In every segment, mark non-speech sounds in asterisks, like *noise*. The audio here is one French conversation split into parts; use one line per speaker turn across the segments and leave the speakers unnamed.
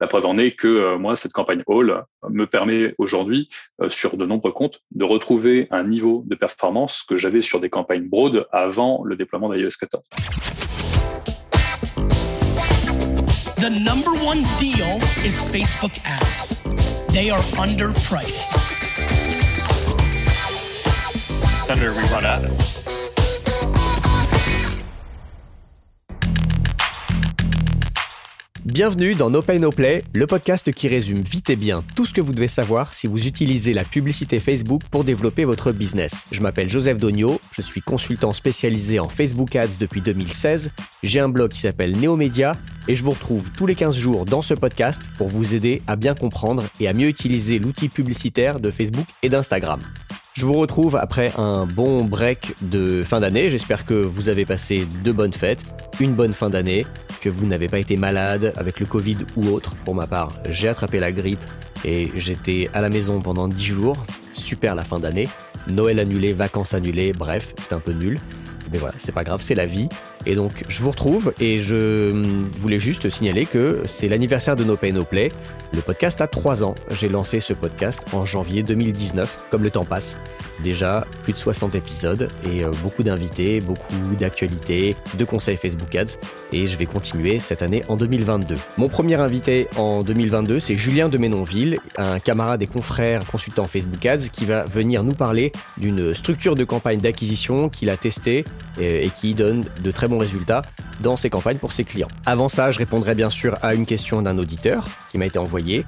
La preuve en est que moi, cette campagne All me permet aujourd'hui, sur de nombreux comptes, de retrouver un niveau de performance que j'avais sur des campagnes broad avant le déploiement d'iOS 14. The number one deal is Facebook ads. They are underpriced. Senator, we run ads. Bienvenue dans No Pay No Play, le podcast qui résume vite et bien tout ce que vous devez savoir si vous utilisez la publicité Facebook pour développer votre business. Je m'appelle Joseph Dogno, je suis consultant spécialisé en Facebook Ads depuis 2016, j'ai un blog qui s'appelle Neomedia et je vous retrouve tous les 15 jours dans ce podcast pour vous aider à bien comprendre et à mieux utiliser l'outil publicitaire de Facebook et d'Instagram. Je vous retrouve après un bon break de fin d'année. J'espère que vous avez passé de bonnes fêtes, une bonne fin d'année, que vous n'avez pas été malade avec le Covid ou autre. Pour ma part, j'ai attrapé la grippe et j'étais à la maison pendant 10 jours. Super la fin d'année. Noël annulé, vacances annulées, bref, c'était un peu nul. Mais voilà, c'est pas grave, c'est la vie. Et donc, je vous retrouve et je voulais juste signaler que c'est l'anniversaire de No Pay No Play. Le podcast a 3 ans. J'ai lancé ce podcast en janvier 2019, comme le temps passe. Déjà plus de 60 épisodes et euh, beaucoup d'invités, beaucoup d'actualités, de conseils Facebook Ads. Et je vais continuer cette année en 2022. Mon premier invité en 2022, c'est Julien de Ménonville, un camarade et confrère consultant Facebook Ads qui va venir nous parler d'une structure de campagne d'acquisition qu'il a testée et qui donne de très résultats dans ses campagnes pour ses clients. Avant ça, je répondrai bien sûr à une question d'un auditeur qui m'a été envoyée.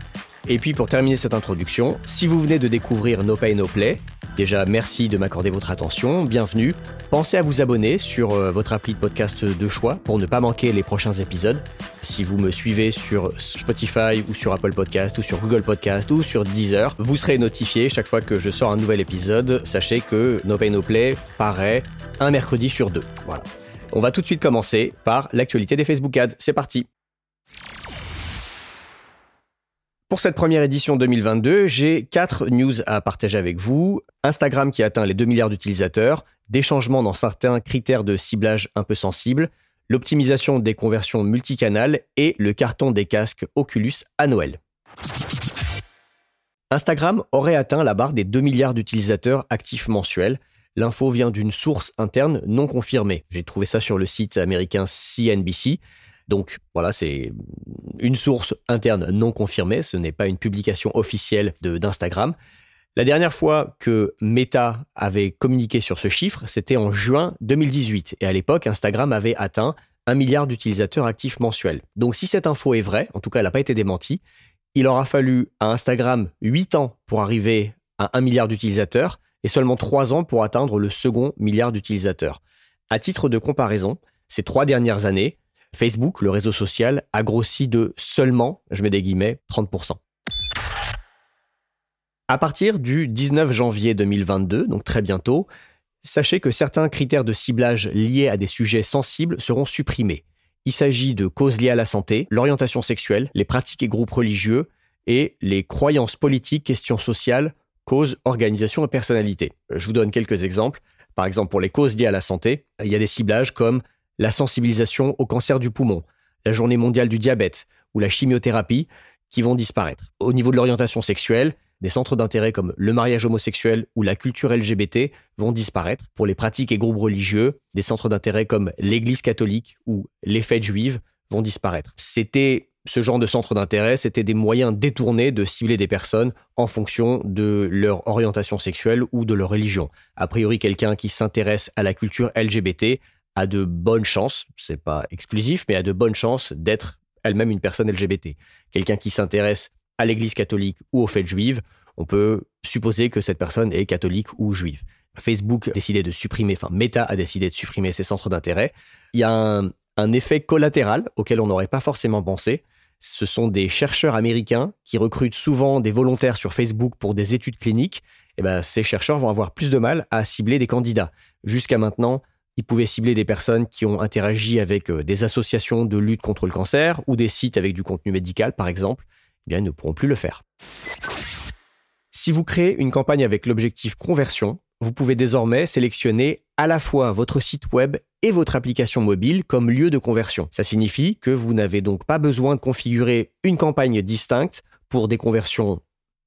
Et puis pour terminer cette introduction, si vous venez de découvrir No Pay No Play, déjà merci de m'accorder votre attention, bienvenue. Pensez à vous abonner sur euh, votre appli de podcast de choix pour ne pas manquer les prochains épisodes. Si vous me suivez sur Spotify ou sur Apple Podcast ou sur Google Podcast ou sur Deezer, vous serez notifié chaque fois que je sors un nouvel épisode. Sachez que No Pay No Play paraît un mercredi sur deux. Voilà. On va tout de suite commencer par l'actualité des Facebook Ads. C'est parti. Pour cette première édition 2022, j'ai quatre news à partager avec vous. Instagram qui atteint les 2 milliards d'utilisateurs, des changements dans certains critères de ciblage un peu sensibles, l'optimisation des conversions multicanales et le carton des casques Oculus à Noël. Instagram aurait atteint la barre des 2 milliards d'utilisateurs actifs mensuels, L'info vient d'une source interne non confirmée. J'ai trouvé ça sur le site américain CNBC. Donc voilà, c'est une source interne non confirmée, ce n'est pas une publication officielle d'Instagram. La dernière fois que Meta avait communiqué sur ce chiffre, c'était en juin 2018. Et à l'époque, Instagram avait atteint un milliard d'utilisateurs actifs mensuels. Donc si cette info est vraie, en tout cas elle n'a pas été démentie, il aura fallu à Instagram 8 ans pour arriver à un milliard d'utilisateurs et seulement trois ans pour atteindre le second milliard d'utilisateurs. À titre de comparaison, ces trois dernières années, Facebook, le réseau social, a grossi de seulement, je mets des guillemets, 30%. À partir du 19 janvier 2022, donc très bientôt, sachez que certains critères de ciblage liés à des sujets sensibles seront supprimés. Il s'agit de causes liées à la santé, l'orientation sexuelle, les pratiques et groupes religieux et les croyances politiques, questions sociales cause, organisation et personnalité. Je vous donne quelques exemples. Par exemple, pour les causes liées à la santé, il y a des ciblages comme la sensibilisation au cancer du poumon, la journée mondiale du diabète ou la chimiothérapie qui vont disparaître. Au niveau de l'orientation sexuelle, des centres d'intérêt comme le mariage homosexuel ou la culture LGBT vont disparaître. Pour les pratiques et groupes religieux, des centres d'intérêt comme l'Église catholique ou les fêtes juives vont disparaître. C'était ce genre de centre d'intérêt, c'était des moyens détournés de cibler des personnes en fonction de leur orientation sexuelle ou de leur religion. A priori, quelqu'un qui s'intéresse à la culture LGBT a de bonnes chances, c'est pas exclusif, mais a de bonnes chances d'être elle-même une personne LGBT. Quelqu'un qui s'intéresse à l'église catholique ou aux fêtes juives, on peut supposer que cette personne est catholique ou juive. Facebook a décidé de supprimer, enfin Meta a décidé de supprimer ses centres d'intérêt. Il y a un, un effet collatéral auquel on n'aurait pas forcément pensé, ce sont des chercheurs américains qui recrutent souvent des volontaires sur Facebook pour des études cliniques. Et eh ben, ces chercheurs vont avoir plus de mal à cibler des candidats. Jusqu'à maintenant, ils pouvaient cibler des personnes qui ont interagi avec euh, des associations de lutte contre le cancer ou des sites avec du contenu médical, par exemple. Eh bien, ils ne pourront plus le faire. Si vous créez une campagne avec l'objectif conversion, vous pouvez désormais sélectionner à la fois votre site web et votre application mobile comme lieu de conversion. Ça signifie que vous n'avez donc pas besoin de configurer une campagne distincte pour des conversions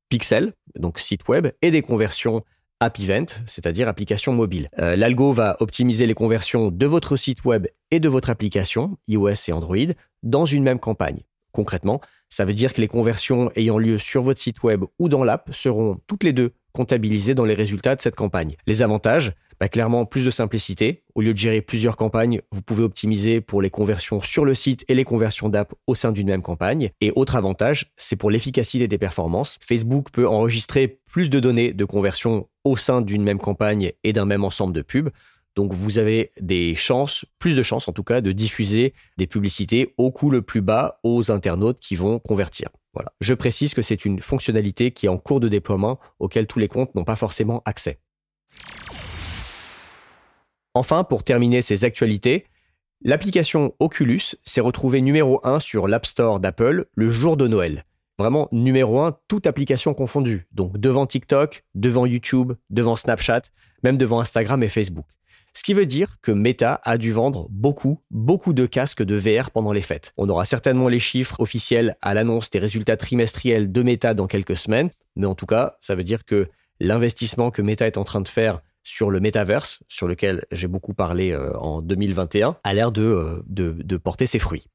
pixel, donc site web, et des conversions App Event, c'est-à-dire application mobile. Euh, l'algo va optimiser les conversions de votre site web et de votre application, iOS et Android, dans une même campagne. Concrètement, ça veut dire que les conversions ayant lieu sur votre site web ou dans l'app seront toutes les deux comptabilisées dans les résultats de cette campagne. Les avantages, bah, clairement plus de simplicité. Au lieu de gérer plusieurs campagnes, vous pouvez optimiser pour les conversions sur le site et les conversions d'app au sein d'une même campagne. Et autre avantage, c'est pour l'efficacité des performances. Facebook peut enregistrer plus de données de conversion au sein d'une même campagne et d'un même ensemble de pubs. Donc vous avez des chances, plus de chances en tout cas, de diffuser des publicités au coût le plus bas aux internautes qui vont convertir. Je précise que c'est une fonctionnalité qui est en cours de déploiement auquel tous les comptes n'ont pas forcément accès. Enfin, pour terminer ces actualités, l'application Oculus s'est retrouvée numéro 1 sur l'App Store d'Apple le jour de Noël. Vraiment numéro 1, toute application confondue. Donc devant TikTok, devant YouTube, devant Snapchat, même devant Instagram et Facebook. Ce qui veut dire que Meta a dû vendre beaucoup, beaucoup de casques de VR pendant les fêtes. On aura certainement les chiffres officiels à l'annonce des résultats trimestriels de Meta dans quelques semaines, mais en tout cas, ça veut dire que l'investissement que Meta est en train de faire sur le metaverse, sur lequel j'ai beaucoup parlé euh, en 2021, a l'air euh, de, de, porter ses fruits.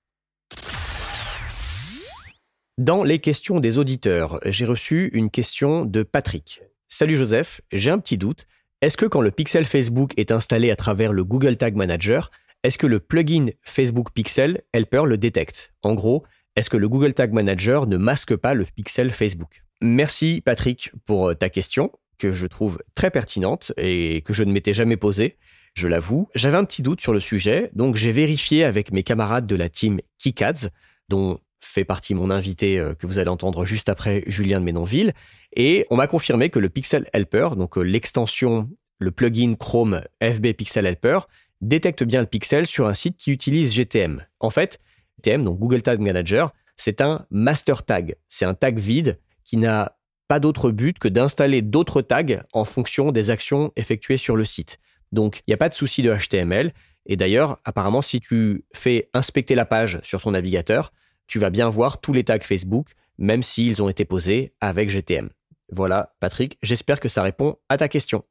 Dans les questions des auditeurs, j'ai reçu une question de Patrick. Salut Joseph, j'ai un petit doute. Est-ce que quand le pixel Facebook est installé à travers le Google Tag Manager, est-ce que le plugin Facebook Pixel Helper le détecte? En gros, est-ce que le Google Tag Manager ne masque pas le pixel Facebook? Merci Patrick pour euh, ta question que je trouve très pertinente et que je ne m'étais jamais posée, je l'avoue. J'avais un petit doute sur le sujet, donc j'ai vérifié avec mes camarades de la team Kikads, dont fait partie mon invité euh, que vous allez entendre juste après Julien de Ménonville, et on m'a confirmé que le Pixel Helper, donc euh, l'extension, le plugin Chrome FB Pixel Helper, détecte bien le pixel sur un site qui utilise GTM. En fait, GTM, donc Google Tag Manager, c'est un master tag. C'est un tag vide qui n'a pas d'autre but que d'installer d'autres tags en fonction des actions effectuées sur le site. Donc, il n'y a pas de souci de HTML. Et d'ailleurs, apparemment, si tu fais inspecter la page sur ton navigateur, tu vas bien voir tous les tags Facebook, même s'ils ont été posés avec GTM. Voilà, Patrick, j'espère que ça répond à ta question.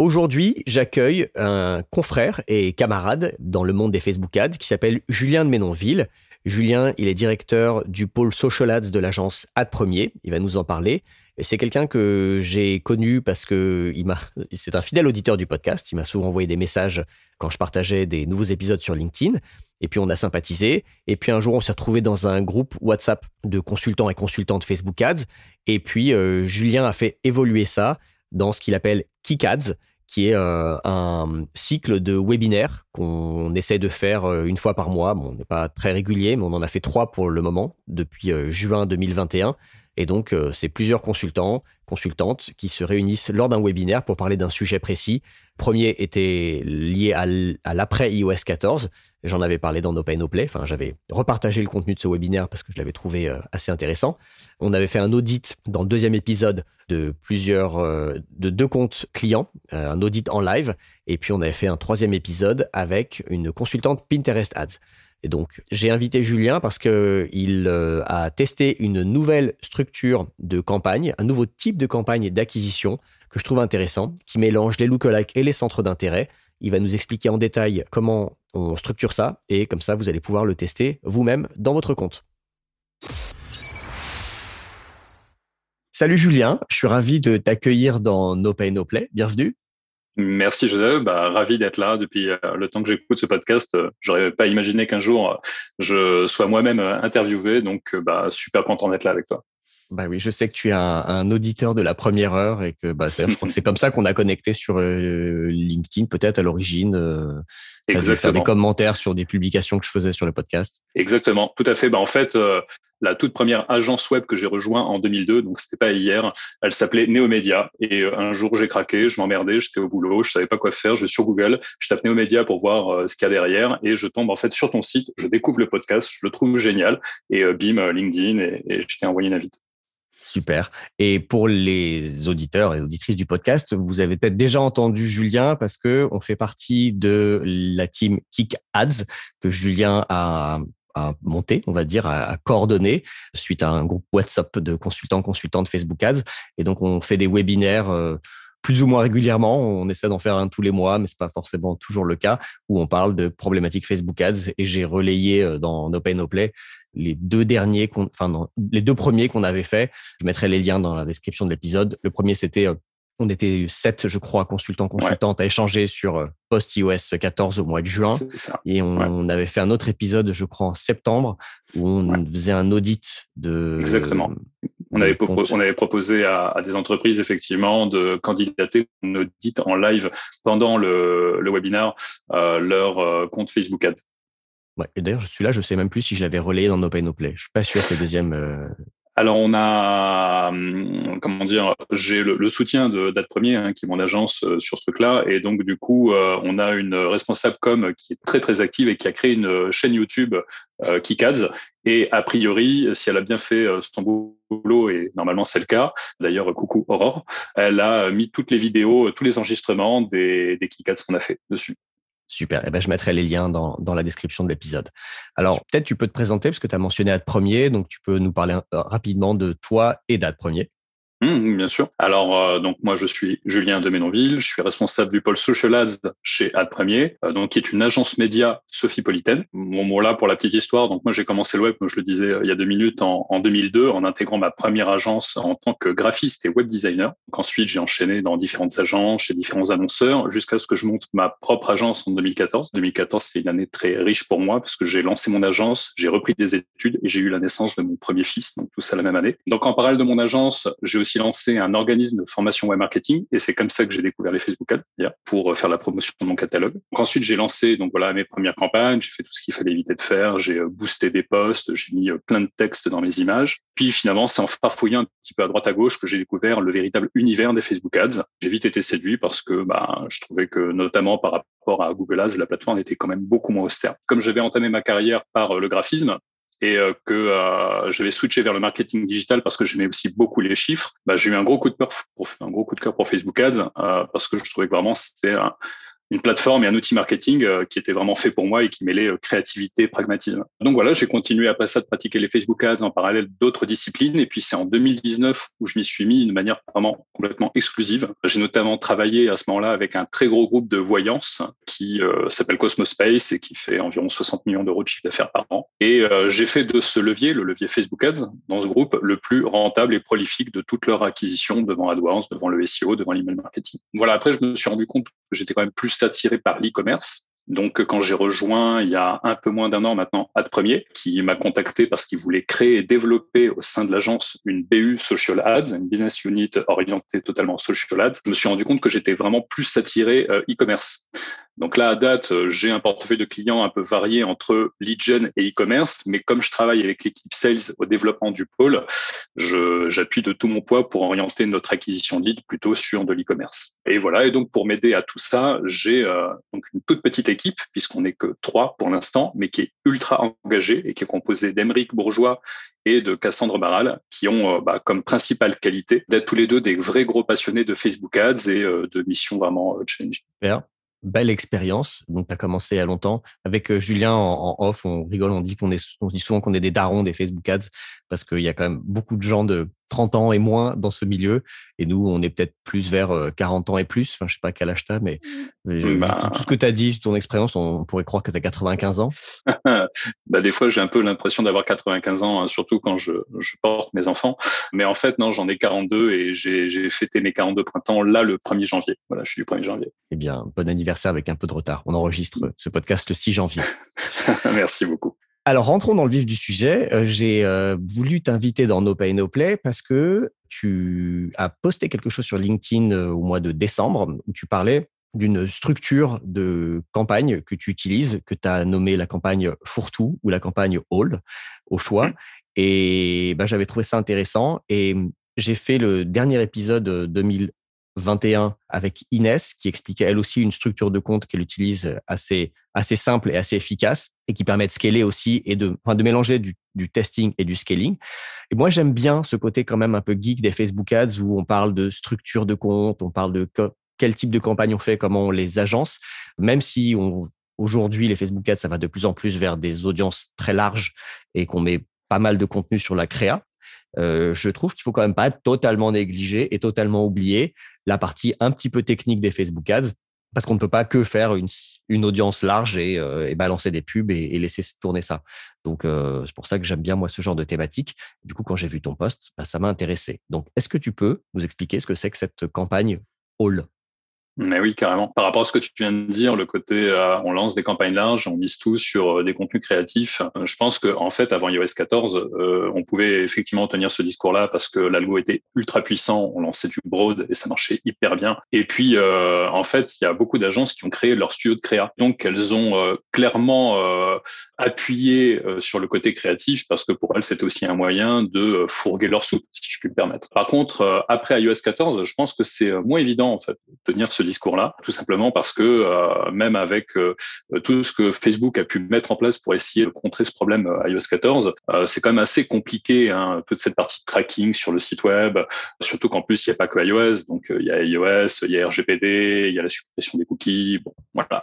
Aujourd'hui, j'accueille un confrère et camarade dans le monde des Facebook Ads qui s'appelle Julien de Ménonville. Julien, il est directeur du pôle Social Ads de l'agence Ad Premier. Il va nous en parler. C'est quelqu'un que j'ai connu parce que *laughs* c'est un fidèle auditeur du podcast. Il m'a souvent envoyé des messages quand je partageais des nouveaux épisodes sur LinkedIn. Et puis on a sympathisé. Et puis un jour, on s'est retrouvé dans un groupe WhatsApp de consultants et consultantes Facebook Ads. Et puis euh, Julien a fait évoluer ça dans ce qu'il appelle Kick Ads, qui est euh, un cycle de webinaires qu'on essaie de faire euh, une fois par mois. Bon, on n'est pas très régulier, mais on en a fait trois pour le moment, depuis euh, juin 2021. Et donc, c'est plusieurs consultants, consultantes qui se réunissent lors d'un webinaire pour parler d'un sujet précis. Premier était lié à l'après iOS 14. J'en avais parlé dans No Pay No Play. Enfin, j'avais repartagé le contenu de ce webinaire parce que je l'avais trouvé assez intéressant. On avait fait un audit dans le deuxième épisode de plusieurs, euh, de deux comptes clients, euh, un audit en live, et puis on avait fait un troisième épisode avec une consultante Pinterest Ads. Et donc, j'ai invité Julien parce que il euh, a testé une nouvelle structure de campagne, un nouveau type de campagne d'acquisition que je trouve intéressant, qui mélange les lookalikes et les centres d'intérêt. Il va nous expliquer en détail comment on structure ça et comme ça, vous allez pouvoir le tester vous-même dans votre compte. Salut Julien, je suis ravi de t'accueillir dans No Pay No Play. Bienvenue.
Merci Joseph, bah, ravi d'être là depuis euh, le temps que j'écoute ce podcast. Euh, j'aurais pas imaginé qu'un jour euh, je sois moi-même interviewé, donc bah, super content d'être là avec toi.
Bah oui, je sais que tu es un, auditeur de la première heure et que bah, je crois que c'est comme ça qu'on a connecté sur LinkedIn peut-être à l'origine. Exactement. faire des commentaires sur des publications que je faisais sur le podcast.
Exactement, tout à fait. Bah, en fait, la toute première agence web que j'ai rejoint en 2002, donc c'était pas hier, elle s'appelait Neomedia. Et euh, un jour, j'ai craqué, je m'emmerdais, j'étais au boulot, je savais pas quoi faire, je vais sur Google, je tape Neomedia pour voir euh, ce qu'il y a derrière et je tombe en fait sur ton site, je découvre le podcast, je le trouve génial et euh, bim, LinkedIn et, et je t'ai envoyé une invite.
Super. Et pour les auditeurs et auditrices du podcast, vous avez peut-être déjà entendu Julien parce que on fait partie de la team Kick Ads que Julien a à monter, on va dire, à, coordonner suite à un groupe WhatsApp de consultants, consultants de Facebook Ads. Et donc, on fait des webinaires euh, plus ou moins régulièrement. On essaie d'en faire un tous les mois, mais c'est pas forcément toujours le cas, où on parle de problématiques Facebook Ads. Et j'ai relayé euh, dans No Pay No Play les deux derniers, enfin, les deux premiers qu'on avait fait. Je mettrai les liens dans la description de l'épisode. Le premier, c'était euh, on était sept, je crois, consultants, consultantes à échanger sur post iOS 14 au mois de juin. Et on, avait fait un autre épisode, je crois, en septembre, où on faisait un audit de.
Exactement. On avait, on avait proposé à, des entreprises, effectivement, de candidater un audit en live pendant le, le webinaire, euh, leur euh, compte Facebook Ads.
Ouais, et d'ailleurs, je suis là, je sais même plus si je l'avais relayé dans No Pay No Play. Je suis pas sûr que le deuxième
alors on a, hum, comment dire, j'ai le, soutien de Date Premier, hein, qui est mon agence euh, sur ce truc-là, et donc du coup euh, on a une responsable com qui est très très active et qui a créé une chaîne YouTube euh, Kikads. Et a priori, si elle a bien fait son boulot, et normalement c'est le cas, d'ailleurs coucou Aurore, elle a mis toutes les vidéos, tous les enregistrements des, des Kikads qu'on a fait dessus.
Super. Eh ben, je mettrai les liens dans, dans la description de l'épisode. Alors, peut-être tu peux te présenter parce que tu as mentionné Ad Premier, donc tu peux nous parler rapidement de toi et d'Ad Premier.
Mmh, bien sûr. Alors, euh, donc moi, je suis Julien de Ménonville. Je suis responsable du pôle Social Ads chez Ad Premier, euh, donc qui est une agence média Sophie-Politaine. Mon mot là pour la petite histoire. Donc moi, j'ai commencé le web, comme je le disais euh, il y a deux minutes, en, en, 2002, en intégrant ma première agence en tant que graphiste et web designer. Donc, ensuite, j'ai enchaîné dans différentes agences, chez différents annonceurs, jusqu'à ce que je monte ma propre agence en 2014. 2014, c'était une année très riche pour moi parce que j'ai lancé mon agence, j'ai repris des études et j'ai eu la naissance de mon premier fils. Donc tout ça la même année. Donc en parallèle de mon agence, j'ai aussi lancé un organisme de formation web marketing et c'est comme ça que j'ai découvert les Facebook Ads pour faire la promotion de mon catalogue. Ensuite, j'ai lancé mes premières campagnes, j'ai fait tout ce qu'il fallait éviter de faire, j'ai euh, boosté des posts, j'ai mis euh, plein de textes dans mes images. Puis finalement, c'est en farfouillant un petit peu à droite à gauche que j'ai découvert le véritable univers des Facebook Ads. J'ai vite été séduit parce que bah, je trouvais que notamment par rapport à Google Ads, la plateforme était quand même beaucoup moins austère. Comme j'avais entamé ma carrière par euh, le graphisme, et euh, que euh, j'avais switché vers le marketing digital parce que j'aimais aussi beaucoup les chiffres, bah, j'ai eu un gros coup de cœur pour un gros coup de cœur pour Facebook Ads euh, parce que je trouvais que vraiment c'était un, une plateforme et un outil marketing euh, qui était vraiment fait pour moi et qui mêlait euh, créativité pragmatisme. Donc voilà, j'ai continué après ça de pratiquer les Facebook Ads en parallèle d'autres disciplines. Et puis c'est en 2019 où je m'y suis mis de manière vraiment complètement exclusive. J'ai notamment travaillé à ce moment-là avec un très gros groupe de voyance qui euh, s'appelle Cosmospace et qui fait environ 60 millions d'euros de chiffre d'affaires par an. Et j'ai fait de ce levier, le levier Facebook Ads, dans ce groupe, le plus rentable et prolifique de toute leur acquisition devant AdWords, devant le SEO, devant l'email marketing. Voilà, après je me suis rendu compte que j'étais quand même plus attiré par l'e-commerce. Donc, quand j'ai rejoint il y a un peu moins d'un an maintenant Ad Premier, qui m'a contacté parce qu'il voulait créer et développer au sein de l'agence une BU Social Ads, une business unit orientée totalement social ads, je me suis rendu compte que j'étais vraiment plus attiré euh, e-commerce. Donc là, à date, euh, j'ai un portefeuille de clients un peu varié entre lead gen et e-commerce, mais comme je travaille avec l'équipe sales au développement du pôle, j'appuie de tout mon poids pour orienter notre acquisition de lead plutôt sur de l'e-commerce. Et voilà. Et donc pour m'aider à tout ça, j'ai euh, une toute petite équipe puisqu'on n'est que trois pour l'instant, mais qui est ultra engagée et qui est composée d'Emeric Bourgeois et de Cassandre Barral, qui ont euh, bah, comme principale qualité d'être tous les deux des vrais gros passionnés de Facebook Ads et de missions vraiment challenging
belle expérience. Donc, tu as commencé il y a longtemps. Avec euh, Julien en, off, on rigole, on dit qu'on est, on dit souvent qu'on est des darons des Facebook Ads parce qu'il y a quand même beaucoup de gens de 30 ans et moins dans ce milieu. Et nous, on est peut-être plus vers 40 euh, ans et plus. Enfin, je sais pas quel âge tu mais mmh. bah tout ce que tu as dit, ton expérience, on pourrait croire que tu as 95 ans. *laughs*
bah, des fois, j'ai un peu l'impression d'avoir 95 ans, hein, surtout quand je, je, porte mes enfants. Mais en fait, non, j'en ai 42 et j'ai fêté mes 42 printemps là le 1er janvier. Voilà, je suis du 1er janvier.
Eh bien, bon anniversaire avec un peu de retard. On enregistre ce podcast le 6 janvier. *laughs*
Merci beaucoup.
Alors, rentrons dans le vif du sujet. Euh, j'ai euh, voulu t'inviter dans No Pay No Play parce que tu as posté quelque chose sur LinkedIn euh, au mois de décembre où tu parlais d'une structure de campagne que tu utilises, que tu as nommé la campagne Fourtou ou la campagne Hold au choix. Mmh. Et bah, j'avais trouvé ça intéressant. Et j'ai fait le dernier épisode 2021 avec Inès qui expliquait elle aussi une structure de compte qu'elle utilise assez, assez simple et assez efficace et qui permet de scaler aussi et de, enfin, de mélanger du, testing et du scaling. Et moi, j'aime bien ce côté quand même un peu geek des Facebook Ads où on parle de structure de compte, on parle de quel type de campagne on fait, comment on les agence, même si aujourd'hui, les Facebook Ads, ça va de plus en plus vers des audiences très larges et qu'on met pas mal de contenu sur la créa. Euh, je trouve qu'il faut quand même pas totalement négligé et totalement oublier la partie un petit peu technique des Facebook Ads parce qu'on ne peut pas que faire une, audience large et, euh, et, balancer des pubs et, laisser tourner ça. Donc, euh, c'est pour ça que j'aime bien, moi, ce genre de thématique. Du coup, quand j'ai vu ton post, bah, ça m'a intéressé. Donc, est-ce que tu peux nous expliquer ce que c'est que cette campagne All?
Mais oui, carrément. Par rapport à ce que tu viens de dire, le côté euh, on lance des campagnes larges, on mise tout sur euh, des contenus créatifs. Euh, je pense que en fait, avant iOS 14, on pouvait effectivement tenir ce discours-là parce que l'algo était ultra puissant, on lançait du broad et ça marchait hyper bien. Et puis, en fait, il y a beaucoup d'agences qui ont créé leur studio de créa, donc elles ont clairement appuyé sur le côté créatif parce que pour elles, c'était aussi un moyen de fourguer leur soupe, si je puis me permettre. Par contre, après iOS 14, je pense que c'est moins évident en fait de tenir ce discours-là, tout simplement parce que euh, même avec euh, tout ce que Facebook a pu mettre en place pour essayer de contrer ce problème euh, iOS 14, c'est quand même assez compliqué, hein, toute cette partie de tracking sur le site web, surtout qu'en plus il n'y a pas que iOS, donc il y a iOS, il y a RGPD, il y a la suppression des cookies, bon, voilà.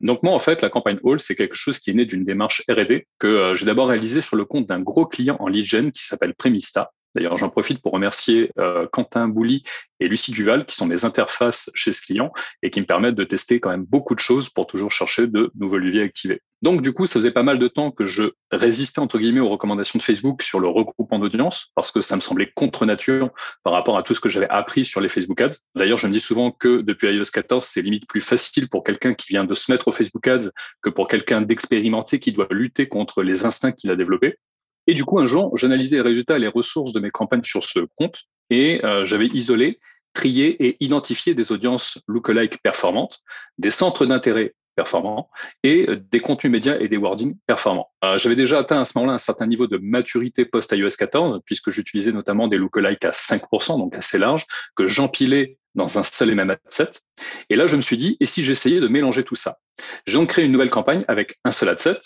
Donc moi en fait la campagne All c'est quelque chose qui est né d'une démarche R&D que j'ai d'abord réalisé sur le compte d'un gros client en lead gen qui s'appelle Premista D'ailleurs, j'en profite pour remercier euh, Quentin Bouly et Lucie Duval, qui sont mes interfaces chez ce client et qui me permettent de tester quand même beaucoup de choses pour toujours chercher de nouveaux leviers activés. Donc, du coup, ça faisait pas mal de temps que je résistais, entre guillemets, aux recommandations de Facebook sur le regroupement d'audience, parce que ça me semblait contre nature par rapport à tout ce que j'avais appris sur les Facebook Ads. D'ailleurs, je me dis souvent que depuis iOS 14, c'est limite plus facile pour quelqu'un qui vient de se mettre au Facebook Ads que pour quelqu'un d'expérimenté qui doit lutter contre les instincts qu'il a développés. Et du coup, un jour, j'analysais les résultats et les ressources de mes campagnes sur ce compte et euh, j'avais isolé, trié et identifié des audiences lookalike performantes, des centres d'intérêt performants et euh, des contenus médias et des wordings performants. Euh, j'avais déjà atteint à ce moment-là un certain niveau de maturité post-iOS 14, puisque j'utilisais notamment des lookalikes à 5%, donc assez large, que j'empilais dans un seul et même adset. Et là, je me suis dit, et si j'essayais de mélanger tout ça? J'ai donc créé une nouvelle campagne avec un seul adset,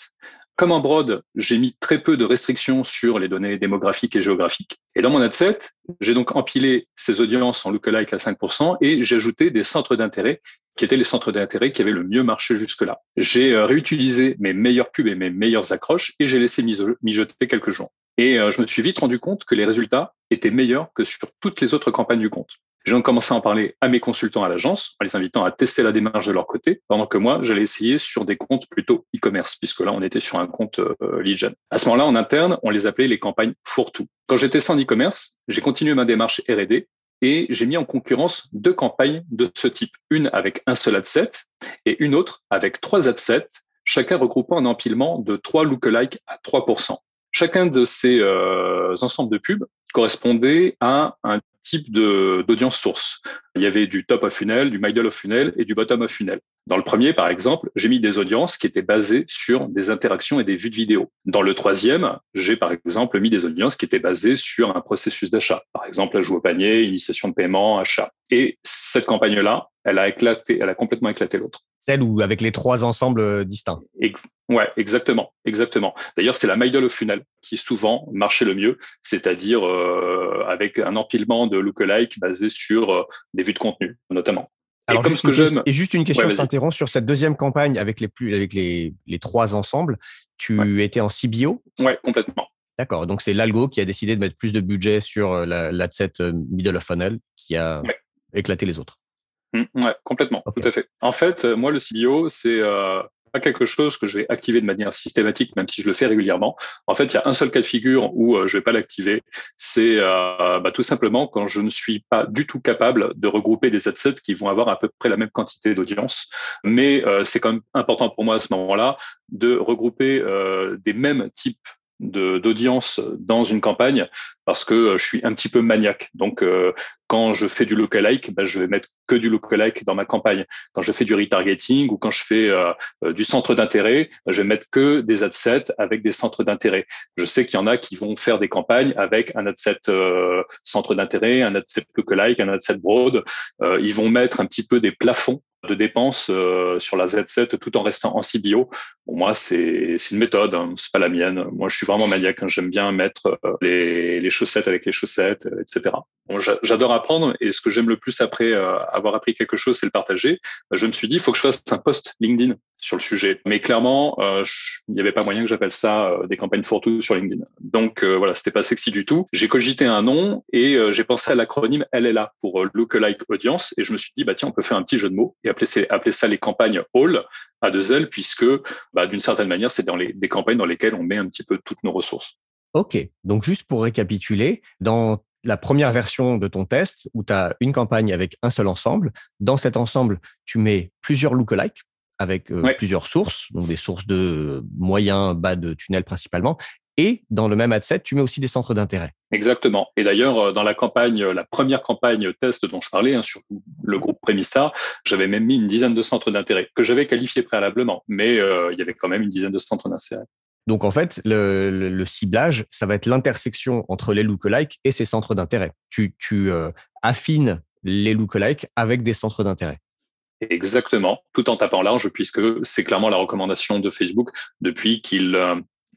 comme en broad, j'ai mis très peu de restrictions sur les données démographiques et géographiques. Et dans mon adset, j'ai donc empilé ces audiences en lookalike à 5% et j'ai ajouté des centres d'intérêt qui étaient les centres d'intérêt qui avaient le mieux marché jusque-là. J'ai euh, réutilisé mes meilleures pubs et mes meilleures accroches et j'ai laissé mijoter quelques jours. Et euh, je me suis vite rendu compte que les résultats étaient meilleurs que sur toutes les autres campagnes du compte. J'ai donc commencé à en parler à mes consultants à l'agence, en les invitant à tester la démarche de leur côté, pendant que moi, j'allais essayer sur des comptes plutôt e-commerce, puisque là, on était sur un compte euh, lead gen. À ce moment-là, en interne, on les appelait les campagnes fourre-tout. Quand j'étais sans e-commerce, j'ai continué ma démarche R&D et j'ai mis en concurrence deux campagnes de ce type. Une avec un seul adset et une autre avec trois adsets, chacun regroupant un empilement de trois lookalike à 3%. Chacun de ces euh, ensembles de pubs correspondait à un type d'audience source. Il y avait du top of funnel, du middle of funnel et du bottom of funnel. Dans le premier, par exemple, j'ai mis des audiences qui étaient basées sur des interactions et des vues de vidéos. Dans le troisième, j'ai par exemple mis des audiences qui étaient basées sur un processus d'achat. Par exemple, ajout au panier, initiation de paiement, achat. Et cette campagne-là, elle a éclaté, elle a complètement éclaté l'autre.
Celle ou avec les trois ensembles euh, distincts.
Ouais, exactement, exactement. D'ailleurs, c'est la middle of funnel qui souvent marchait le mieux, c'est-à-dire euh, avec un empilement de lookalike basé sur euh, des vues de contenu, notamment.
Alors, et, juste, que une, et juste une question, je t'interromps sur cette deuxième campagne avec les plus, avec les, les trois ensembles. Tu étais en CBO
Ouais, complètement.
D'accord. Donc c'est l'algo qui a décidé de mettre plus de budget sur l'adset middle of funnel qui a éclaté les autres.
Mmh, ouais, complètement, tout à fait. En fait, euh, moi, le CBO, c'est euh, pas quelque chose que je vais activer de manière systématique, même si je le fais régulièrement. En fait, il y a un seul cas de figure où euh, je vais pas l'activer. C'est euh, bah, tout simplement quand je ne suis pas du tout capable de regrouper des adsets qui vont avoir à peu près la même quantité d'audience. Mais c'est quand même important pour moi à ce moment-là de regrouper des mêmes types d'audience dans une campagne parce que euh, je suis un petit peu maniaque. Donc, euh, quand je fais du lookalike, bah, je vais mettre que du lookalike dans ma campagne. Quand je fais du retargeting ou quand je fais euh, du centre d'intérêt, bah, je vais mettre que des adsets avec des centres d'intérêt. Je sais qu'il y en a qui vont faire des campagnes avec un adset centre d'intérêt, un adset lookalike, un adset broad. ils vont mettre un petit peu des plafonds de dépenses euh, sur la Z7 tout en restant en CBO. Pour moi, c'est une méthode, hein, c'est pas la mienne. Moi, je suis vraiment maniaque. Hein. J'aime bien mettre euh, les, les, chaussettes avec les chaussettes, euh, etc. J'adore apprendre et ce que j'aime le plus après avoir appris quelque chose, c'est le partager. Je me suis dit, il faut que je fasse un post LinkedIn sur le sujet. Mais clairement, il n'y avait pas moyen que j'appelle ça des campagnes for tout sur LinkedIn. Donc voilà, c'était pas sexy du tout. J'ai cogité un nom et j'ai pensé à l'acronyme LLA pour Lookalike Audience et je me suis dit, bah tiens, on peut faire un petit jeu de mots et appeler, ça les campagnes All à deux L, puisque bah, d'une certaine manière, c'est dans les, des campagnes dans lesquelles on met un petit peu toutes nos ressources.
OK. Donc, juste pour récapituler, dans la première version de ton test, où tu as une campagne avec un seul ensemble, dans cet ensemble, tu mets plusieurs lookalikes avec euh, plusieurs sources, donc des sources de moyens, bas de tunnel principalement, et dans le même ad set, tu mets aussi des centres d'intérêt.
Exactement. Et d'ailleurs, dans la campagne, la première campagne test dont je parlais, hein, sur le groupe Premistar, j'avais même mis une dizaine de centres d'intérêt que j'avais qualifiés préalablement, mais euh, il y avait quand même une dizaine de centres d'intérêt.
Donc en fait, le, ciblage, ça va être l'intersection entre les lookalikes et ces centres d'intérêt. Tu, tu affines les lookalikes avec des centres d'intérêt.
Exactement, tout en tapant large, puisque c'est clairement la recommandation de Facebook depuis qu'il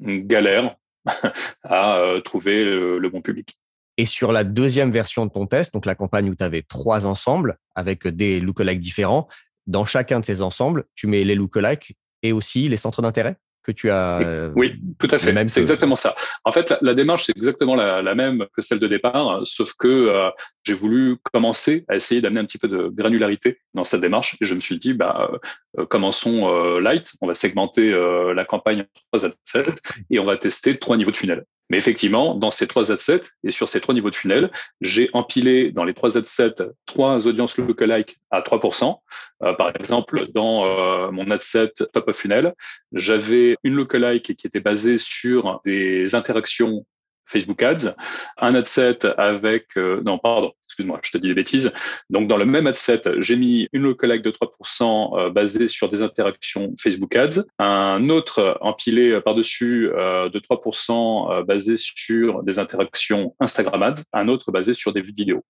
galère *laughs* à euh, trouver le, bon public.
Et sur la deuxième version de ton test, donc la campagne où tu avais trois ensembles avec des lookalikes différents, dans chacun de ces ensembles, tu mets les lookalikes et aussi les centres d'intérêt? Que tu as.
Oui, tout à fait. C'est exactement ça. En fait, la, démarche, c'est exactement la, même que celle de départ, sauf que euh, j'ai voulu commencer à essayer d'amener un petit peu de granularité dans cette démarche. Et je me suis dit, bah, euh, commençons light. On va segmenter la campagne en trois assets et on va tester trois niveaux de funnel. Mais effectivement, dans ces trois ad-sets et sur ces trois niveaux de funnel, j'ai empilé dans les trois ad-sets trois audiences lookalike à 3%. Euh, par exemple, dans euh, mon ad-set top of funnel, j'avais une lookalike qui était basée sur des interactions Facebook Ads, un ad set avec, euh, non, pardon, excuse-moi, je te dis des bêtises. Donc, dans le même ad set, j'ai mis une lookalike de 3% euh, basée sur des interactions Facebook Ads, un autre empilé par-dessus euh, de 3% basé sur des interactions Instagram Ads, un autre basé sur des vidéos.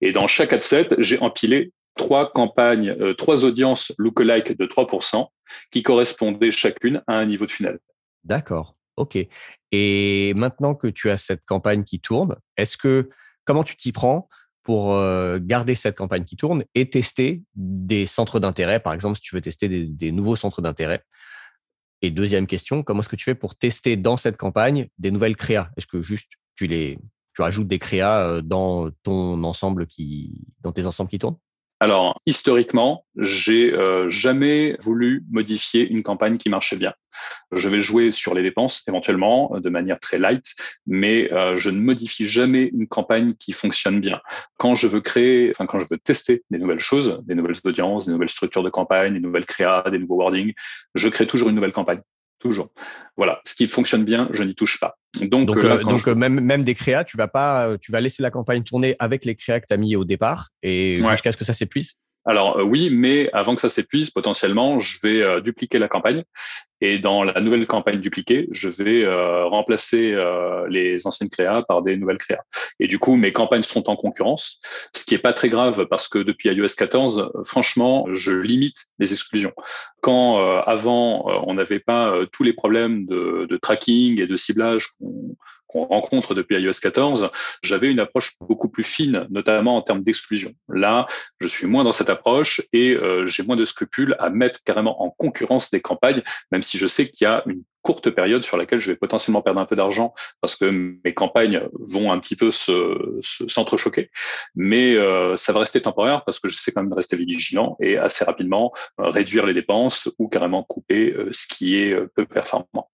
Et dans chaque ad set, j'ai empilé trois campagnes, trois audiences lookalike de 3% qui correspondaient chacune à un niveau de funnel.
D'accord. OK. Et maintenant que tu as cette campagne qui tourne, est-ce que comment tu t'y prends pour garder cette campagne qui tourne et tester des centres d'intérêt, par exemple, si tu veux tester des, nouveaux centres d'intérêt. Et deuxième question, comment est-ce que tu fais pour tester dans cette campagne des nouvelles créas? Est-ce que juste tu les tu rajoutes des créas dans ton ensemble qui dans tes ensembles qui tournent?
Alors, historiquement, j'ai euh, jamais voulu modifier une campagne qui marchait bien. Je vais jouer sur les dépenses éventuellement de manière très light, mais euh, je ne modifie jamais une campagne qui fonctionne bien. Quand je veux créer, enfin quand je veux tester des nouvelles choses, des nouvelles audiences, des nouvelles structures de campagne, des nouvelles créas, des nouveaux wordings, je crée toujours une nouvelle campagne. Toujours. Voilà. Ce qui fonctionne bien, je n'y touche pas.
Donc, donc, euh, euh, même, même des créas, tu vas pas, tu vas laisser la campagne tourner avec les créas que tu as mis au départ et jusqu'à ce que ça s'épuise?
Alors euh, oui, mais avant que ça s'épuise, potentiellement, je vais euh, dupliquer la campagne. Et dans la nouvelle campagne dupliquée, je vais euh, remplacer les anciennes créas par des nouvelles créas. Et du coup, mes campagnes seront en concurrence, ce qui est pas très grave parce que depuis iOS 14, franchement, je limite les exclusions. Quand avant, on n'avait pas tous les problèmes de, de, tracking et de ciblage qu'on qu'on rencontre depuis iOS 14, j'avais une approche beaucoup plus fine, notamment en termes d'exclusion. Là, je suis moins dans cette approche et euh, j'ai moins de scrupules à mettre carrément en concurrence des campagnes, même si je sais qu'il y a une courte période sur laquelle je vais potentiellement perdre un peu d'argent parce que mes campagnes vont un petit peu se, s'entrechoquer. Mais euh, ça va rester temporaire parce que je sais quand même de rester vigilant et assez rapidement euh, réduire les dépenses ou carrément couper ce qui est peu performant.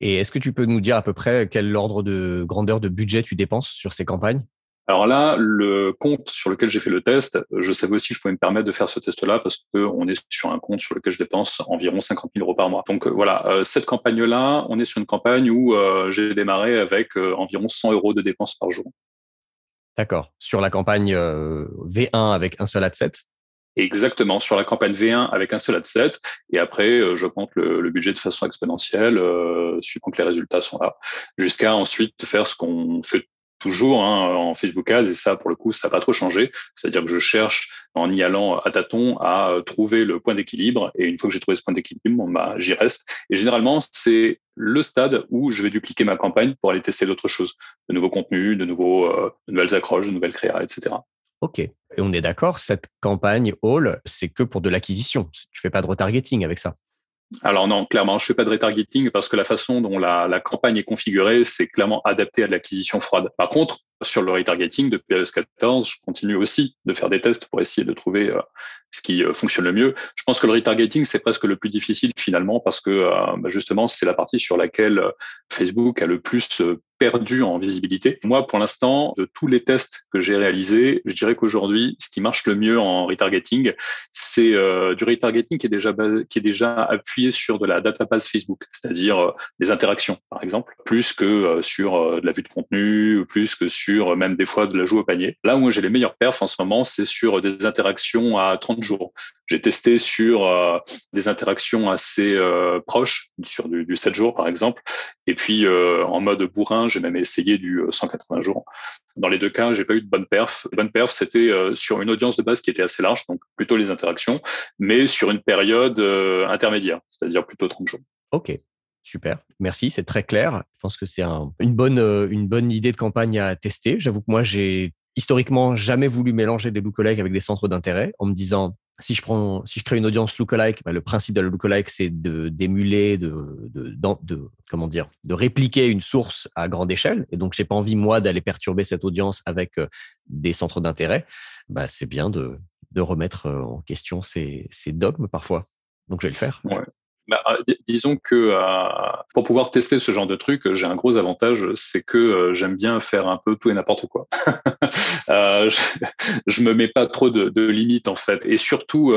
Et est-ce que tu peux nous dire à peu près quel ordre de grandeur de budget tu dépenses sur ces campagnes?
Alors là, le compte sur lequel j'ai fait le test, je savais aussi que je pouvais me permettre de faire ce test-là parce qu'on est sur un compte sur lequel je dépense environ 50 000 euros par mois. Donc euh, voilà, euh, cette campagne-là, on est sur une campagne où euh, j'ai démarré avec environ 100 euros de dépenses par jour.
D'accord. Sur la campagne V1 avec un seul ad set
Exactement, sur la campagne V1 avec un seul ad set. Et après, euh, je compte le, budget de façon exponentielle, euh, suivant que les résultats sont là, jusqu'à ensuite faire ce qu'on fait toujours hein, en Facebook Ads et ça pour le coup ça n'a pas trop changé. C'est-à-dire que je cherche en y allant à tâtons à euh, trouver le point d'équilibre et une fois que j'ai trouvé ce point d'équilibre, bah, j'y reste. Et généralement c'est le stade où je vais dupliquer ma campagne pour aller tester d'autres choses, de nouveaux contenus, de, nouveaux, euh, de nouvelles accroches, de nouvelles créas, etc.
Ok. Et on est d'accord, cette campagne All, c'est que pour de l'acquisition. Tu fais pas de retargeting avec ça.
Alors non, clairement, je fais pas de retargeting parce que la façon dont la, la campagne est configurée, c'est clairement adapté à de l'acquisition froide. Par contre, sur le retargeting, depuis iOS 14, je continue aussi de faire des tests pour essayer de trouver euh, ce qui euh, fonctionne le mieux. Je pense que le retargeting, c'est presque le plus difficile finalement parce que euh, bah, justement, c'est la partie sur laquelle Facebook a le plus perdu en visibilité. Moi, pour l'instant, de tous les tests que j'ai réalisés, je dirais qu'aujourd'hui, ce qui marche le mieux en retargeting, c'est du retargeting qui est déjà qui est déjà appuyé sur de la database Facebook, c'est-à-dire des interactions, par exemple, plus que sur de la vue de contenu, plus que sur même des fois de la joue au panier. Là où j'ai les meilleurs perfs en ce moment, c'est sur des interactions à 30 jours. J'ai testé sur des interactions assez proches, sur du, du 7 jours par exemple, et puis en mode bourrin j'ai même essayé du 180 euh, jours. Dans les deux cas, j'ai pas eu de bonne perf. Bonne perf, c'était euh, sur une audience de base qui était assez large, donc plutôt les interactions, mais sur une période euh, intermédiaire, c'est-à-dire plutôt 30 jours.
Ok. Super, merci, c'est très clair. Je pense que c'est une, bonne, une bonne idée de campagne à tester. J'avoue que moi, j'ai historiquement jamais voulu mélanger des lookalikes avec des centres d'intérêt en me disant si je prends, si je crée une audience lookalike, bah, le principe de la lookalike, c'est de d'émuler, de, comment dire, de répliquer une source à grande échelle. Et donc, j'ai pas envie moi d'aller perturber cette audience avec euh, des centres d'intérêt. Bah, c'est bien de, de remettre euh, en question ces, dogmes parfois. Donc, je vais le faire.
Bah, euh, disons que euh, pour pouvoir tester ce genre de truc, j'ai un gros avantage, c'est que euh, j'aime bien faire un peu tout et n'importe quoi. *laughs* euh, je, me mets pas trop de, de, limites en fait, et surtout,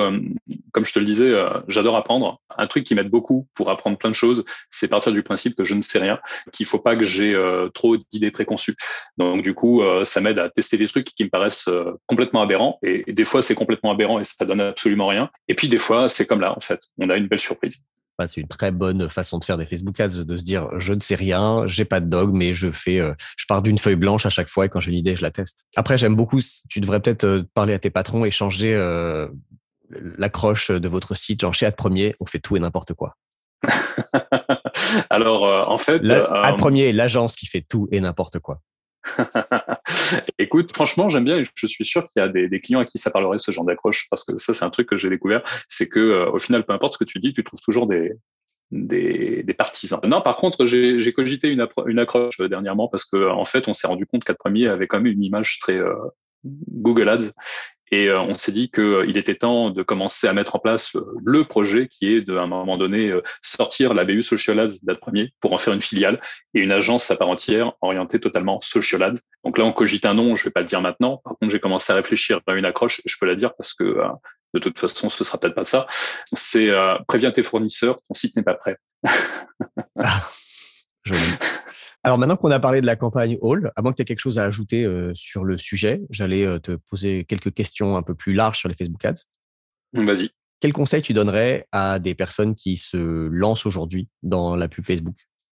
comme je te le disais, j'adore apprendre. Un truc qui m'aide beaucoup pour apprendre plein de choses, c'est partir du principe que je ne sais rien, qu'il faut pas que j'ai trop d'idées préconçues. Donc du coup, ça m'aide à tester des trucs qui me paraissent complètement aberrants, et, et des fois c'est complètement aberrant et ça donne absolument rien. Et puis des fois, c'est comme là en fait, on a une belle surprise
c'est une très bonne façon de faire des Facebook Ads, de se dire je ne sais rien, j'ai pas de dog, mais je fais, euh, je pars d'une feuille blanche à chaque fois et quand j'ai une idée, je la teste. Après, j'aime beaucoup. Tu devrais peut-être euh, parler à tes patrons et changer euh, l'accroche de votre site. Genre chez Ad Premier, on fait tout et n'importe quoi. *laughs*
Alors, en fait,
Ad Premier, l'agence qui fait tout et n'importe quoi. *laughs*
Écoute, franchement, j'aime bien et je suis sûr qu'il y a des, clients à qui ça parlerait ce genre d'accroche parce que ça, c'est un truc que j'ai découvert. C'est que euh, au final, peu importe ce que tu dis, tu trouves toujours des, partisans. Non, par contre, j'ai cogité une, accroche euh, dernièrement parce que en fait, on s'est rendu compte qu'à premier avait quand même une image très euh, Google Ads et euh, on s'est dit qu'il euh, était temps de commencer à mettre en place euh, le projet qui est de, à un moment donné, sortir la BU Social Ads date premier pour en faire une filiale et une agence à part entière orientée totalement Social Ads. Donc là, on cogite un nom, je vais pas le dire maintenant. Par contre, j'ai commencé à réfléchir à une accroche, je peux la dire parce que de toute façon, ce sera peut-être pas ça. C'est préviens tes fournisseurs, ton site n'est pas prêt.
ah. Alors maintenant qu'on a parlé de la campagne Hall, moins que tu aies quelque chose à ajouter euh, sur le sujet, j'allais euh, te poser quelques questions un peu plus larges sur les Facebook Ads.
Vas-y.
Quel conseil tu donnerais à des personnes qui se lancent aujourd'hui dans la pub Facebook?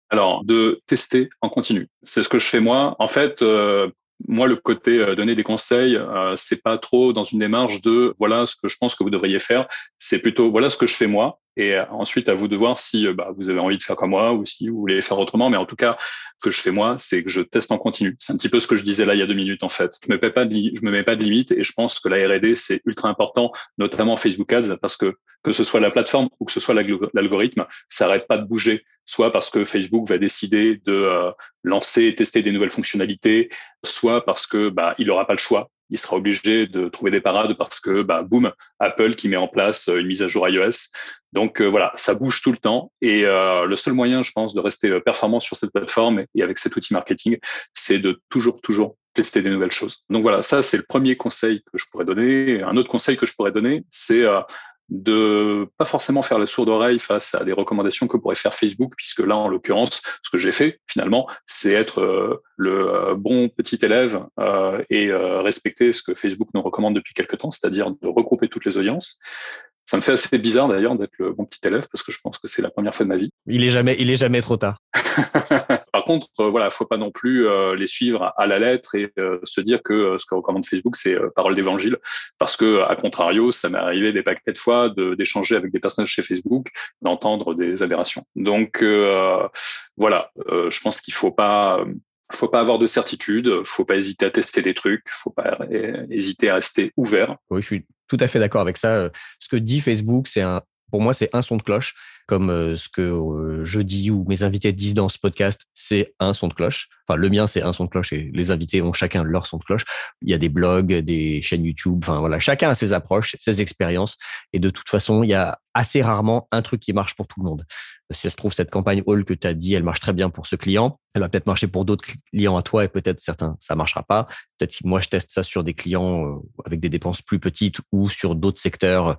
Alors, de tester en continu. C'est ce que je fais moi. En fait, euh, moi, le côté donner des conseils, c'est pas trop dans une démarche de voilà ce que je pense que vous devriez faire. C'est plutôt voilà ce que je fais moi. Et ensuite, à vous de voir si bah, vous avez envie de faire comme moi ou si vous voulez faire autrement. Mais en tout cas, ce que je fais moi, c'est que je teste en continu. C'est un petit peu ce que je disais là il y a deux minutes en fait. Je me mets pas de, me mets pas de limite et je pense que la R&D c'est ultra important, notamment Facebook Ads, parce que que ce soit la plateforme ou que ce soit l'algorithme, ça arrête pas de bouger. Soit parce que Facebook va décider de euh, lancer et tester des nouvelles fonctionnalités, soit parce que bah il aura pas le choix il sera obligé de trouver des parades parce que, bah, boum, Apple qui met en place euh, une mise à jour iOS. Donc euh, voilà, ça bouge tout le temps. Et euh, le seul moyen, je pense, de rester performant sur cette plateforme et avec cet outil marketing, c'est de toujours, toujours tester des nouvelles choses. Donc voilà, ça c'est le premier conseil que je pourrais donner. Un autre conseil que je pourrais donner, c'est de pas forcément faire la sourde oreille face à des recommandations que pourrait faire Facebook, puisque là, en l'occurrence, ce que j'ai fait finalement, c'est être euh, le euh, bon petit élève euh, et respecter ce que Facebook nous recommande depuis quelque temps, c'est-à-dire de regrouper toutes les audiences. Ça me fait assez bizarre d'ailleurs d'être le bon petit élève parce que je pense que c'est la première fois de ma vie.
Il est jamais, il est jamais trop tard. *laughs*
Par contre, voilà, faut pas non plus les suivre à la lettre et se dire que ce que recommande Facebook, c'est parole d'évangile, parce que à contrario, ça m'est arrivé des paquets de fois d'échanger avec des personnages chez Facebook, d'entendre des aberrations. Donc voilà, je pense qu'il faut pas faut pas avoir de certitude, faut pas hésiter à tester des trucs, faut pas hésiter à rester ouvert.
Oui, je suis tout à fait d'accord avec ça. Ce que dit Facebook, c'est un, pour moi, c'est un son de cloche, comme euh, ce que euh, je dis ou mes invités disent dans ce podcast, c'est un son de cloche. Enfin, le mien, c'est un son de cloche et les invités ont chacun leur son de cloche. Il y a des blogs, des chaînes YouTube, enfin voilà, chacun a ses approches, ses expériences. Et de toute façon, il y a assez rarement un truc qui marche pour tout le monde. Si ça se trouve, cette campagne Hall que tu as dit, elle marche très bien pour ce client. Elle va peut-être marcher pour d'autres clients à toi et peut-être certains, ça marchera pas. Peut-être que moi, je teste ça sur des clients euh, avec des dépenses plus petites ou sur d'autres secteurs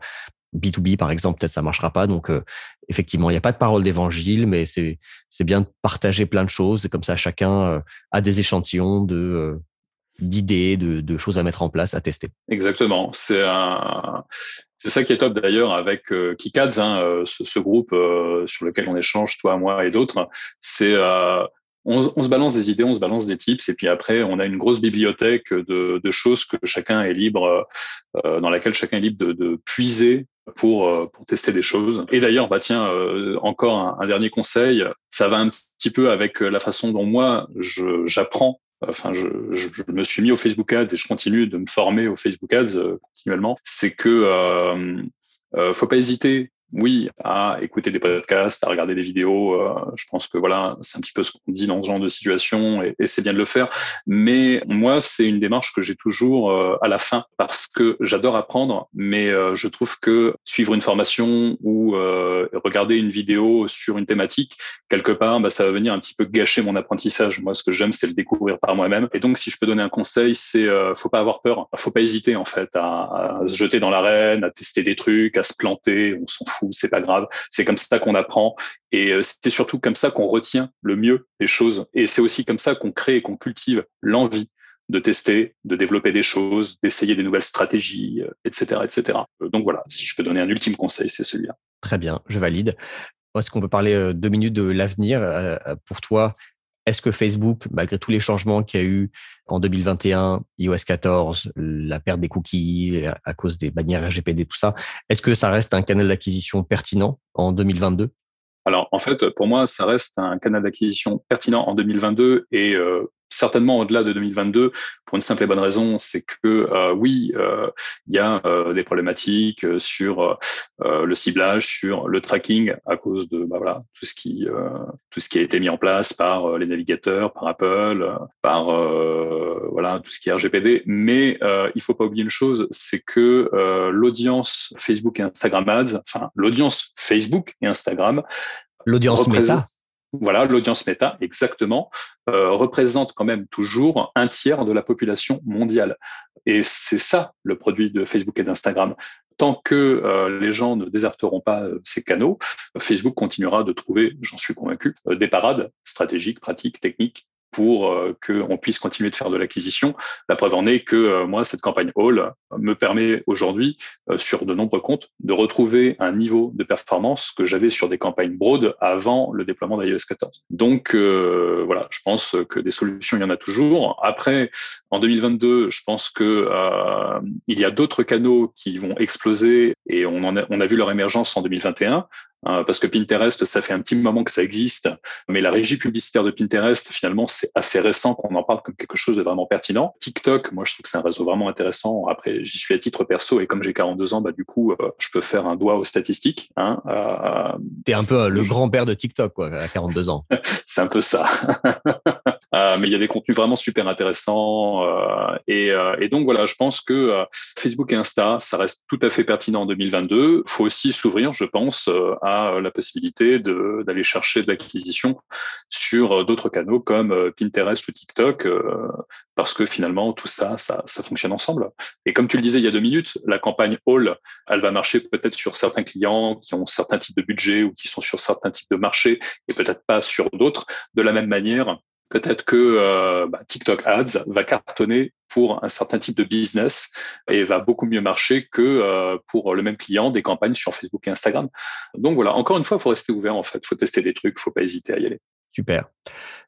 B2B, par exemple, peut-être ça marchera pas. Donc, euh, effectivement, il n'y a pas de parole d'évangile, mais c'est c'est bien de partager plein de choses. Comme ça, chacun euh, a des échantillons de euh, d'idées, de, de, choses à mettre en place, à tester.
Exactement. C'est un, c'est ça qui est top d'ailleurs avec euh, Kikads, hein, ce, ce, groupe sur lequel on échange toi, moi et d'autres. C'est on, on, se balance des idées, on se balance des tips, et puis après, on a une grosse bibliothèque de, de choses que chacun est libre, euh, dans laquelle chacun est libre de, de puiser pour, euh, pour tester des choses. Et d'ailleurs, bah tiens, euh, encore un, un, dernier conseil, ça va un petit peu avec la façon dont moi j'apprends. Enfin, je, je, je, me suis mis au Facebook Ads et je continue de me former au Facebook Ads continuellement. C'est que euh, faut pas hésiter oui, à écouter des podcasts, à regarder des vidéos. Euh, je pense que voilà, c'est un petit peu ce qu'on dit dans ce genre de situation et, c'est bien de le faire. Mais moi, c'est une démarche que j'ai toujours euh, à la fin parce que j'adore apprendre, mais euh, je trouve que suivre une formation ou regarder une vidéo sur une thématique, quelque part, bah, ça va venir un petit peu gâcher mon apprentissage. Moi, ce que j'aime, c'est le découvrir par moi-même. Et donc, si je peux donner un conseil, c'est faut pas avoir peur, faut pas hésiter en fait à se jeter dans l'arène, à tester des trucs, à se planter. On s'en fout c'est pas grave. C'est comme ça qu'on apprend et euh, c'est surtout comme ça qu'on retient le mieux les choses. Et c'est aussi comme ça qu'on crée et qu'on cultive l'envie de tester, de développer des choses, d'essayer des nouvelles stratégies, etc., euh, etc. Euh, donc voilà, si je peux donner un ultime conseil, c'est celui-là.
Très bien, je valide. Est-ce qu'on peut parler deux minutes de l'avenir pour toi est-ce que Facebook, malgré tous les changements qu'il y a eu en 2021, iOS 14, la perte des cookies à cause des bannières RGPD, tout ça, est-ce que ça reste un canal d'acquisition pertinent en 2022
alors en fait, pour moi, ça reste un canal d'acquisition pertinent en 2022 et euh, certainement au-delà de 2022 pour une simple et bonne raison, c'est que euh, oui, euh, il y a euh, des problématiques sur le ciblage, sur le tracking à cause de bah, voilà tout ce qui tout ce qui a été mis en place par les navigateurs, par Apple, par voilà tout ce qui est RGPD. Mais il faut pas oublier une chose, c'est que l'audience Facebook et Instagram Ads, enfin l'audience Facebook et Instagram,
l'audience Meta
voilà, l'audience méta, exactement, euh, représente quand même toujours un tiers de la population mondiale. Et c'est ça le produit de Facebook et d'Instagram. Tant que euh, les gens ne déserteront pas euh, ces canaux, Facebook continuera de trouver, j'en suis convaincu, des parades stratégiques, pratiques, techniques pour euh, qu'on puisse continuer de faire de l'acquisition. La preuve en est que euh, moi, cette campagne All me permet aujourd'hui, euh, sur de nombreux comptes, de retrouver un niveau de performance que j'avais sur des campagnes broad avant le déploiement d'iOS 14. Donc voilà, je pense que des solutions, il y en a toujours. Après, en 2022, je pense que il y a d'autres canaux qui vont exploser et on, en a, on a vu leur émergence en 2021. Hein, parce que Pinterest, ça fait un petit moment que ça existe, mais la régie publicitaire de Pinterest, finalement, c'est assez récent qu'on en parle comme quelque chose de vraiment pertinent. TikTok, moi, je trouve que c'est un réseau vraiment intéressant. Après, j'y suis à titre perso et comme j'ai 42 ans, bah du coup, euh, je peux faire un doigt aux statistiques. Hein,
euh, T'es un peu le grand-père de TikTok, quoi, à 42 ans. *laughs*
c'est un peu ça. *laughs* Euh, mais il y a des contenus vraiment super intéressants. Euh, et, euh, et, donc voilà, je pense que Facebook et Insta, ça reste tout à fait pertinent en 2022. Il faut aussi s'ouvrir, je pense, à la possibilité d'aller chercher de l'acquisition sur d'autres canaux comme Pinterest ou TikTok, parce que finalement tout ça, ça, ça fonctionne ensemble. Et comme tu le disais il y a deux minutes, la campagne All, elle va marcher peut-être sur certains clients qui ont certains types de budget ou qui sont sur certains types de marchés et peut-être pas sur d'autres. De la même manière, peut-être que euh, bah, TikTok Ads va cartonner pour un certain type de business et va beaucoup mieux marcher que euh, pour le même client des campagnes sur Facebook et Instagram. Donc voilà, encore une fois, il faut rester ouvert en fait, il faut tester des trucs, il faut pas hésiter à y aller.
Super.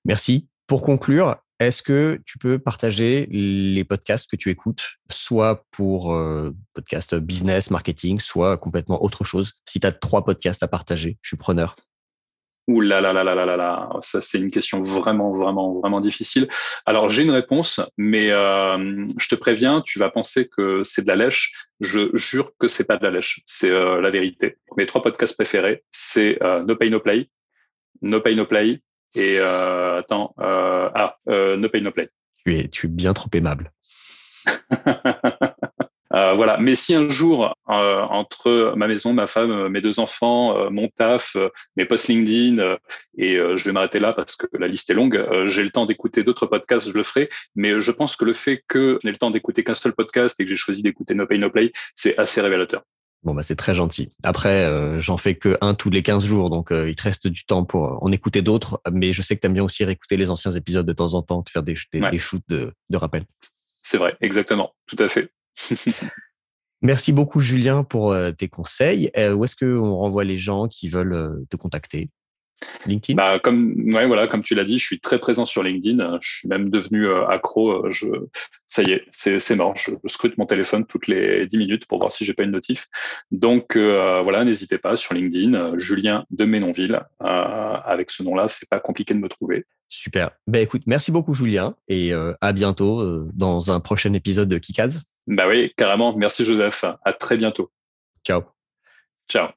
Merci. Pour conclure, est-ce que tu peux partager les podcasts que tu écoutes, soit pour euh, podcast business, marketing, soit complètement autre chose? Si tu as trois podcasts à partager, je suis preneur.
Ouh là là là là là là là, ça c'est une question vraiment vraiment vraiment difficile. Alors j'ai une réponse, mais euh, je te préviens, tu vas penser que c'est de la lèche. Je jure que c'est pas de la lèche, c'est euh, la vérité. Mes trois podcasts préférés, c'est euh, No Pay No Play, No Pay No Play et euh, attends, euh, ah, euh, No Pay No Play.
Tu es, tu es bien trop aimable. *laughs*
Euh, voilà. Mais si un jour, euh, entre ma maison, ma femme, mes deux enfants, euh, mon taf, mes posts LinkedIn, et je vais m'arrêter là parce que la liste est longue, j'ai le temps d'écouter d'autres podcasts, je le ferai. Mais je pense que le fait que j'ai le temps d'écouter qu'un seul podcast et que j'ai choisi d'écouter No Pay No Play, c'est assez révélateur.
Bon, bah, c'est très gentil. Après, j'en fais que un tous les 15 jours, donc il te reste du temps pour en écouter d'autres. Mais je sais que tu aimes bien aussi réécouter les anciens épisodes de temps en temps, te faire des, des, shoots de, de rappel.
C'est vrai, exactement, tout à fait. *laughs*
Merci beaucoup, Julien, pour euh, tes conseils. Euh, où est-ce qu'on renvoie les gens qui veulent euh, te contacter? LinkedIn?
Bah, comme, ouais, voilà, comme tu l'as dit, je suis très présent sur LinkedIn. Je suis même devenu accro. Je, ça y est, c'est mort. Je, scrute mon téléphone toutes les 10 minutes pour voir si j'ai pas une notif. Donc voilà, n'hésitez pas sur LinkedIn, Julien de Ménonville. avec ce nom-là, c'est pas compliqué de me trouver.
Super. Ben écoute, merci beaucoup, Julien, et à bientôt dans un prochain épisode de Kikaz.
Bah oui, carrément. Merci Joseph. À très bientôt.
Ciao.
Ciao.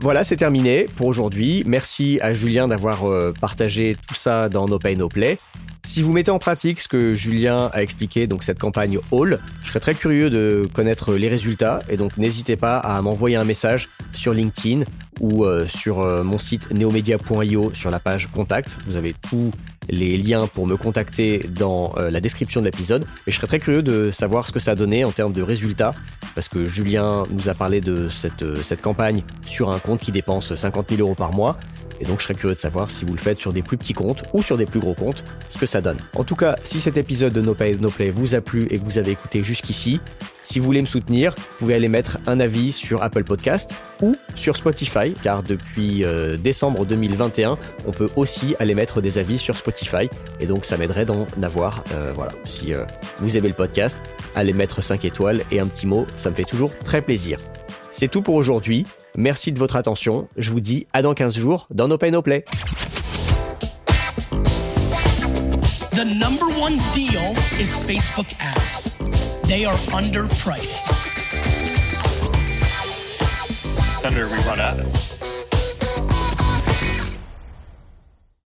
Voilà, c'est terminé pour aujourd'hui. Merci à Julien d'avoir euh, partagé tout ça dans No Pay No Play. Si vous mettez en pratique ce que Julien a expliqué, donc cette campagne All, je serais très curieux de connaître les résultats et donc n'hésitez pas à m'envoyer un message sur LinkedIn ou euh, sur euh, mon site neomedia.io sur la page contact. Vous avez tous les liens pour me contacter dans euh, la description de l'épisode. Et je serais très curieux de savoir ce que ça a donné en termes de résultats parce que Julien nous a parlé de cette, cette campagne sur un compte qui dépense 50 000 euros par mois. Et donc je serais curieux de savoir si vous le faites sur des plus petits comptes ou sur des plus gros comptes, ce que ça donne. En tout cas, si cet épisode de No Pay No Play vous a plu et que vous avez écouté jusqu'ici, si vous voulez me soutenir, vous pouvez aller mettre un avis sur Apple Podcast ou sur Spotify, car depuis euh, décembre 2021, on peut aussi aller mettre des avis sur Spotify, et donc ça m'aiderait d'en avoir. Euh, voilà, si euh, vous aimez le podcast, allez mettre 5 étoiles et un petit mot, ça me fait toujours très plaisir. C'est tout pour aujourd'hui. Merci de votre attention. Je vous dis à dans 15 jours dans No Pay No Play. They are underpriced. Senator, we run ads.